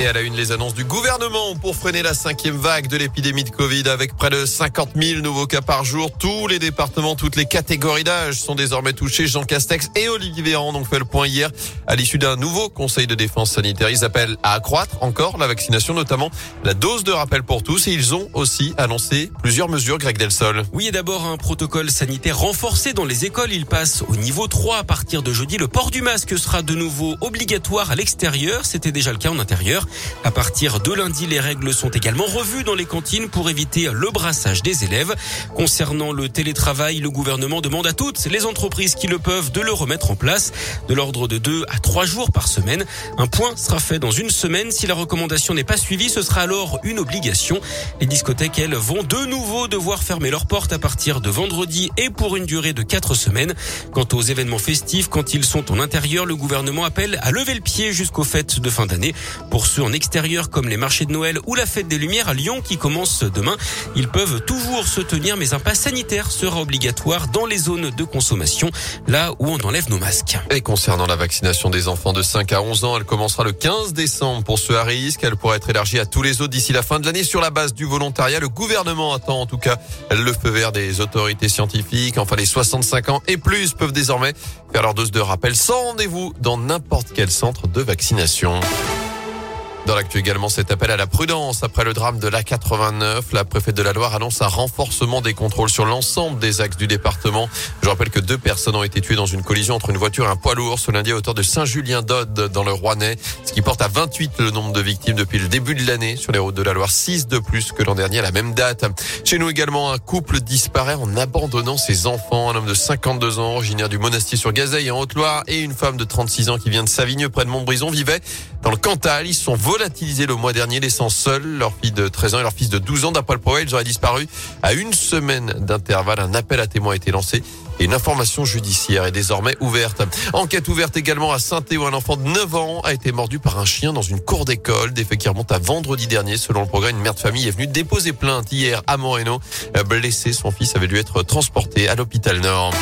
Et à la une, les annonces du gouvernement pour freiner la cinquième vague de l'épidémie de Covid avec près de 50 000 nouveaux cas par jour. Tous les départements, toutes les catégories d'âge sont désormais touchés. Jean Castex et Olivier Véran ont fait le point hier à l'issue d'un nouveau conseil de défense sanitaire. Ils appellent à accroître encore la vaccination, notamment la dose de rappel pour tous. Et ils ont aussi annoncé plusieurs mesures, Greg Delsol. Oui, et d'abord un protocole sanitaire renforcé dans les écoles. Il passe au niveau 3 à partir de jeudi. Le port du masque sera de nouveau obligatoire à l'extérieur. C'était déjà le cas en intérieur. À partir de lundi, les règles sont également revues dans les cantines pour éviter le brassage des élèves. Concernant le télétravail, le gouvernement demande à toutes les entreprises qui le peuvent de le remettre en place de l'ordre de deux à trois jours par semaine. Un point sera fait dans une semaine. Si la recommandation n'est pas suivie, ce sera alors une obligation. Les discothèques, elles, vont de nouveau devoir fermer leurs portes à partir de vendredi et pour une durée de quatre semaines. Quant aux événements festifs, quand ils sont en intérieur, le gouvernement appelle à lever le pied jusqu'aux fêtes de fin d'année. Pour en extérieur comme les marchés de Noël ou la fête des Lumières à Lyon qui commence demain. Ils peuvent toujours se tenir, mais un pass sanitaire sera obligatoire dans les zones de consommation, là où on enlève nos masques. Et concernant la vaccination des enfants de 5 à 11 ans, elle commencera le 15 décembre pour ceux à risque. Elle pourra être élargie à tous les autres d'ici la fin de l'année sur la base du volontariat. Le gouvernement attend en tout cas le feu vert des autorités scientifiques. Enfin, les 65 ans et plus peuvent désormais faire leur dose de rappel sans rendez-vous dans n'importe quel centre de vaccination. Dans l'actu également, cet appel à la prudence après le drame de l'A89. La préfète de la Loire annonce un renforcement des contrôles sur l'ensemble des axes du département. Je rappelle que deux personnes ont été tuées dans une collision entre une voiture et un poids lourd ce lundi à hauteur de Saint-Julien-d'Aude dans le Rouennais, ce qui porte à 28 le nombre de victimes depuis le début de l'année sur les routes de la Loire, 6 de plus que l'an dernier à la même date. Chez nous également, un couple disparaît en abandonnant ses enfants. Un homme de 52 ans, originaire du Monastier sur Gazeille en Haute-Loire et une femme de 36 ans qui vient de Savigneux près de Montbrison vivaient dans le Cantal. Ils sont volatilisés le mois dernier, laissant seuls leur fille de 13 ans et leur fils de 12 ans. D'après le progrès, ils auraient disparu à une semaine d'intervalle. Un appel à témoins a été lancé et une information judiciaire est désormais ouverte. Enquête ouverte également à saint où un enfant de 9 ans a été mordu par un chien dans une cour d'école. Des faits qui remontent à vendredi dernier. Selon le progrès, une mère de famille est venue déposer plainte hier à Moreno. Blessé, son fils avait dû être transporté à l'hôpital Nord.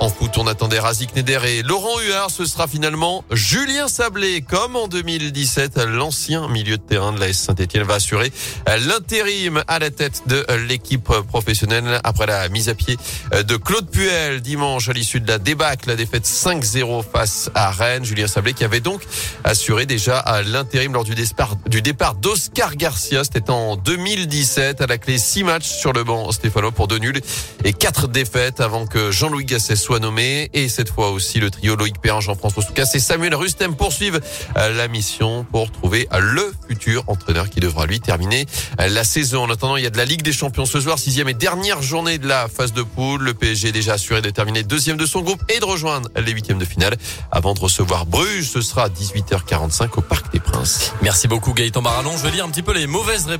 En foot, on attendait Razik Neder et Laurent Huard. Ce sera finalement Julien Sablé. Comme en 2017, l'ancien milieu de terrain de la S Saint-Etienne va assurer l'intérim à la tête de l'équipe professionnelle après la mise à pied de Claude Puel dimanche à l'issue de la débâcle, la défaite 5-0 face à Rennes. Julien Sablé qui avait donc assuré déjà l'intérim lors du départ, du départ d'Oscar Garcia. C'était en 2017 à la clé six matchs sur le banc Stéphano pour deux nuls et quatre défaites avant que Jean-Louis Gasset soit nommé. Et cette fois aussi, le trio Loïc Perrin, Jean-François Soucas et Samuel Rustem poursuivent euh, la mission pour trouver euh, le futur entraîneur qui devra lui terminer euh, la saison. En attendant, il y a de la Ligue des Champions ce soir, sixième et dernière journée de la phase de poule. Le PSG est déjà assuré de terminer deuxième de son groupe et de rejoindre les huitièmes de finale avant de recevoir Bruges. Ce sera à 18h45 au Parc des Princes. Merci beaucoup Gaëtan Barallon. Je vais lire un petit peu les mauvaises réponses.